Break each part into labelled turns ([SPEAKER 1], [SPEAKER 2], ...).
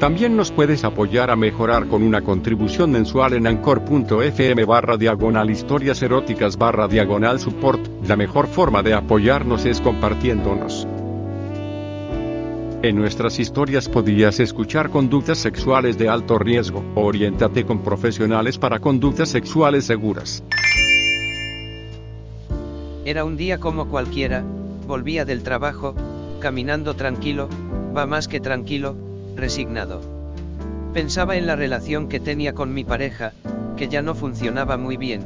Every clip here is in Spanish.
[SPEAKER 1] También nos puedes apoyar a mejorar con una contribución mensual en anchor.fm barra diagonal historias eróticas barra diagonal support. La mejor forma de apoyarnos es compartiéndonos. En nuestras historias podías escuchar conductas sexuales de alto riesgo. Oriéntate con profesionales para conductas sexuales seguras.
[SPEAKER 2] Era un día como cualquiera, volvía del trabajo, caminando tranquilo, va más que tranquilo, resignado. Pensaba en la relación que tenía con mi pareja, que ya no funcionaba muy bien.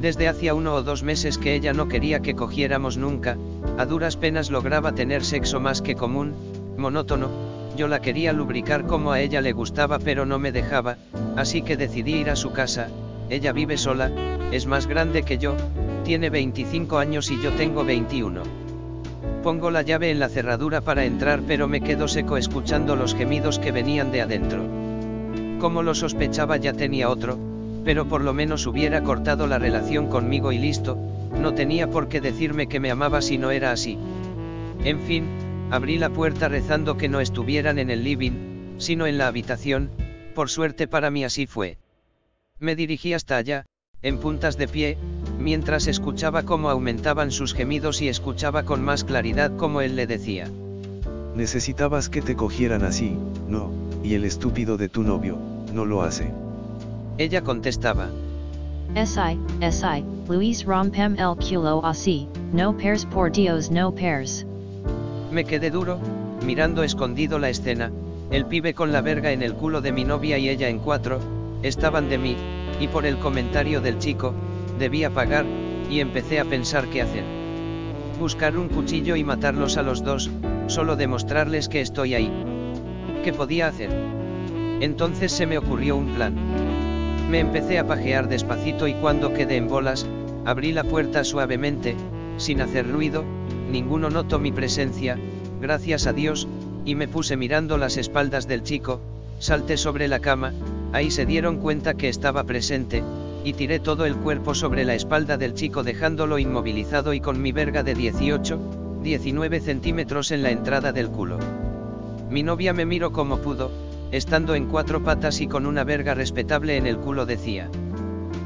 [SPEAKER 2] Desde hacía uno o dos meses que ella no quería que cogiéramos nunca, a duras penas lograba tener sexo más que común, monótono, yo la quería lubricar como a ella le gustaba pero no me dejaba, así que decidí ir a su casa, ella vive sola, es más grande que yo, tiene 25 años y yo tengo 21. Pongo la llave en la cerradura para entrar pero me quedo seco escuchando los gemidos que venían de adentro. Como lo sospechaba ya tenía otro, pero por lo menos hubiera cortado la relación conmigo y listo, no tenía por qué decirme que me amaba si no era así. En fin, abrí la puerta rezando que no estuvieran en el living, sino en la habitación, por suerte para mí así fue. Me dirigí hasta allá, en puntas de pie, mientras escuchaba cómo aumentaban sus gemidos y escuchaba con más claridad cómo él le decía.
[SPEAKER 3] Necesitabas que te cogieran así, no, y el estúpido de tu novio, no lo hace.
[SPEAKER 2] Ella contestaba.
[SPEAKER 4] Si, si, Luis rompem el culo así, no pairs por Dios no pairs.
[SPEAKER 2] Me quedé duro, mirando escondido la escena, el pibe con la verga en el culo de mi novia y ella en cuatro, estaban de mí, y por el comentario del chico, debía pagar, y empecé a pensar qué hacer. Buscar un cuchillo y matarlos a los dos, solo demostrarles que estoy ahí. ¿Qué podía hacer? Entonces se me ocurrió un plan. Me empecé a pajear despacito y cuando quedé en bolas, abrí la puerta suavemente, sin hacer ruido, ninguno notó mi presencia, gracias a Dios, y me puse mirando las espaldas del chico, salté sobre la cama, ahí se dieron cuenta que estaba presente, y tiré todo el cuerpo sobre la espalda del chico dejándolo inmovilizado y con mi verga de 18, 19 centímetros en la entrada del culo. Mi novia me miró como pudo, estando en cuatro patas y con una verga respetable en el culo decía.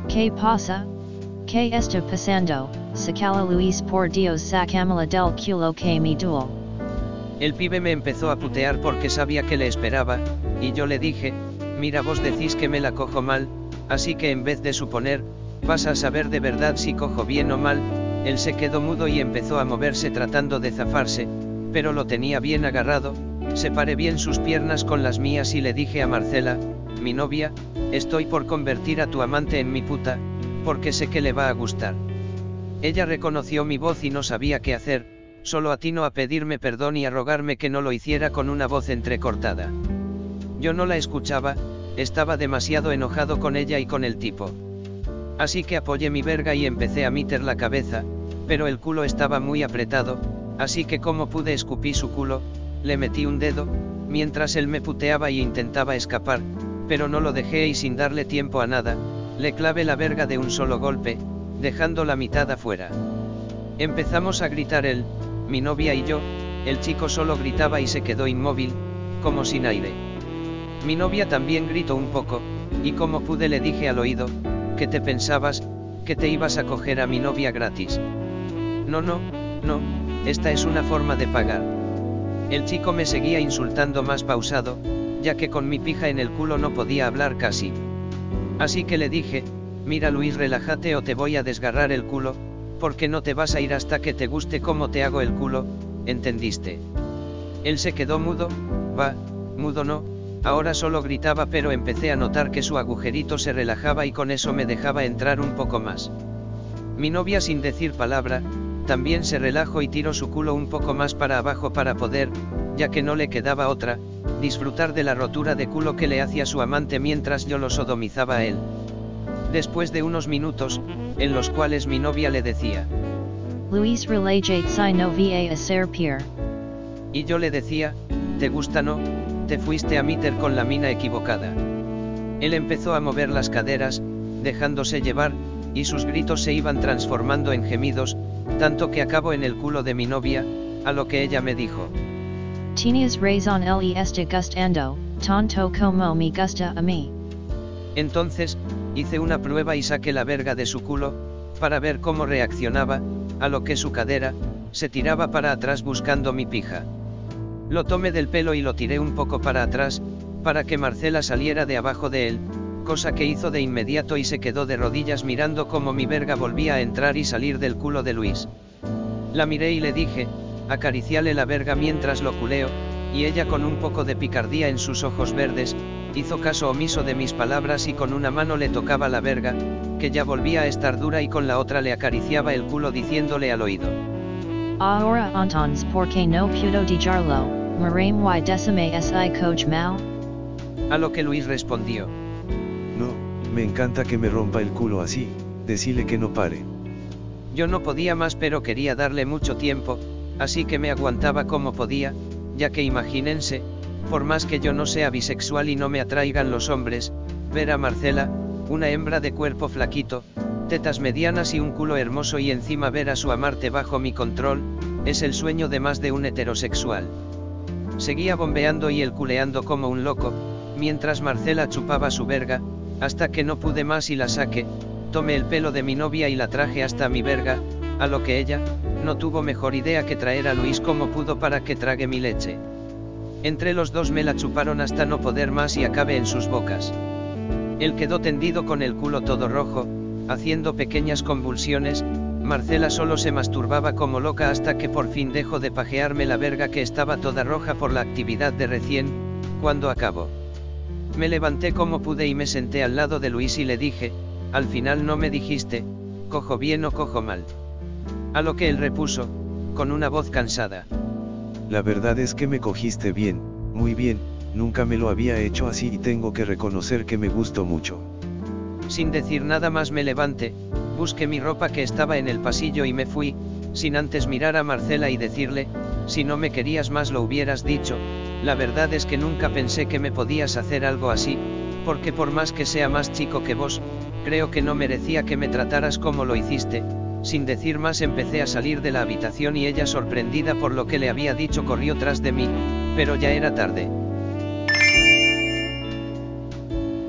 [SPEAKER 4] ¿Qué pasa? ¿Qué está pasando? Sacala Luis por Dios sacámela del culo que me duele.
[SPEAKER 2] El pibe me empezó a putear porque sabía que le esperaba, y yo le dije, mira vos decís que me la cojo mal, así que en vez de suponer, vas a saber de verdad si cojo bien o mal, él se quedó mudo y empezó a moverse tratando de zafarse, pero lo tenía bien agarrado, separé bien sus piernas con las mías y le dije a Marcela, mi novia, estoy por convertir a tu amante en mi puta, porque sé que le va a gustar. Ella reconoció mi voz y no sabía qué hacer, solo atino a pedirme perdón y a rogarme que no lo hiciera con una voz entrecortada. Yo no la escuchaba, estaba demasiado enojado con ella y con el tipo. Así que apoyé mi verga y empecé a meter la cabeza, pero el culo estaba muy apretado, así que como pude escupí su culo, le metí un dedo, mientras él me puteaba y intentaba escapar, pero no lo dejé y sin darle tiempo a nada, le clavé la verga de un solo golpe, dejando la mitad afuera. Empezamos a gritar él, mi novia y yo, el chico solo gritaba y se quedó inmóvil, como sin aire. Mi novia también gritó un poco, y como pude le dije al oído, ¿qué te pensabas, que te ibas a coger a mi novia gratis? No, no, no, esta es una forma de pagar. El chico me seguía insultando más pausado, ya que con mi pija en el culo no podía hablar casi. Así que le dije, mira Luis relájate o te voy a desgarrar el culo, porque no te vas a ir hasta que te guste cómo te hago el culo, ¿entendiste? Él se quedó mudo, va, mudo no, Ahora solo gritaba pero empecé a notar que su agujerito se relajaba y con eso me dejaba entrar un poco más. Mi novia sin decir palabra, también se relajó y tiró su culo un poco más para abajo para poder, ya que no le quedaba otra, disfrutar de la rotura de culo que le hacía su amante mientras yo lo sodomizaba a él. Después de unos minutos, en los cuales mi novia le decía,
[SPEAKER 4] Luis relajate si no va a ser Pierre.
[SPEAKER 2] y yo le decía, ¿te gusta no? Te fuiste a meter con la mina equivocada. Él empezó a mover las caderas, dejándose llevar, y sus gritos se iban transformando en gemidos, tanto que acabó en el culo de mi novia, a lo que ella me dijo,
[SPEAKER 4] Tienes razón le está gustando, tanto como me gusta a mí.
[SPEAKER 2] Entonces, hice una prueba y saqué la verga de su culo, para ver cómo reaccionaba, a lo que su cadera, se tiraba para atrás buscando mi pija. Lo tomé del pelo y lo tiré un poco para atrás, para que Marcela saliera de abajo de él, cosa que hizo de inmediato y se quedó de rodillas mirando cómo mi verga volvía a entrar y salir del culo de Luis. La miré y le dije, acariciale la verga mientras lo culeo, y ella con un poco de picardía en sus ojos verdes, hizo caso omiso de mis palabras y con una mano le tocaba la verga, que ya volvía a estar dura y con la otra le acariciaba el culo diciéndole al oído.
[SPEAKER 4] Ahora entons porque no puedo dejarlo, marame y decime si coach mal.
[SPEAKER 2] A lo que Luis respondió,
[SPEAKER 3] No, me encanta que me rompa el culo así, decile que no pare.
[SPEAKER 2] yo no podía más pero quería darle mucho tiempo, así que me aguantaba como podía, ya que imagínense, por más que yo no sea bisexual y no me atraigan los hombres, ver a Marcela, una hembra de cuerpo flaquito, tetas medianas y un culo hermoso y encima ver a su amarte bajo mi control, es el sueño de más de un heterosexual. Seguía bombeando y el culeando como un loco, mientras Marcela chupaba su verga, hasta que no pude más y la saqué, tomé el pelo de mi novia y la traje hasta mi verga, a lo que ella, no tuvo mejor idea que traer a Luis como pudo para que trague mi leche. Entre los dos me la chuparon hasta no poder más y acabé en sus bocas. Él quedó tendido con el culo todo rojo, haciendo pequeñas convulsiones, Marcela solo se masturbaba como loca hasta que por fin dejó de pajearme la verga que estaba toda roja por la actividad de recién, cuando acabó. Me levanté como pude y me senté al lado de Luis y le dije, al final no me dijiste, cojo bien o cojo mal. A lo que él repuso, con una voz cansada.
[SPEAKER 3] La verdad es que me cogiste bien, muy bien, nunca me lo había hecho así y tengo que reconocer que me gustó mucho.
[SPEAKER 2] Sin decir nada más me levanté, busqué mi ropa que estaba en el pasillo y me fui, sin antes mirar a Marcela y decirle, si no me querías más lo hubieras dicho, la verdad es que nunca pensé que me podías hacer algo así, porque por más que sea más chico que vos, creo que no merecía que me trataras como lo hiciste, sin decir más empecé a salir de la habitación y ella sorprendida por lo que le había dicho corrió tras de mí, pero ya era tarde.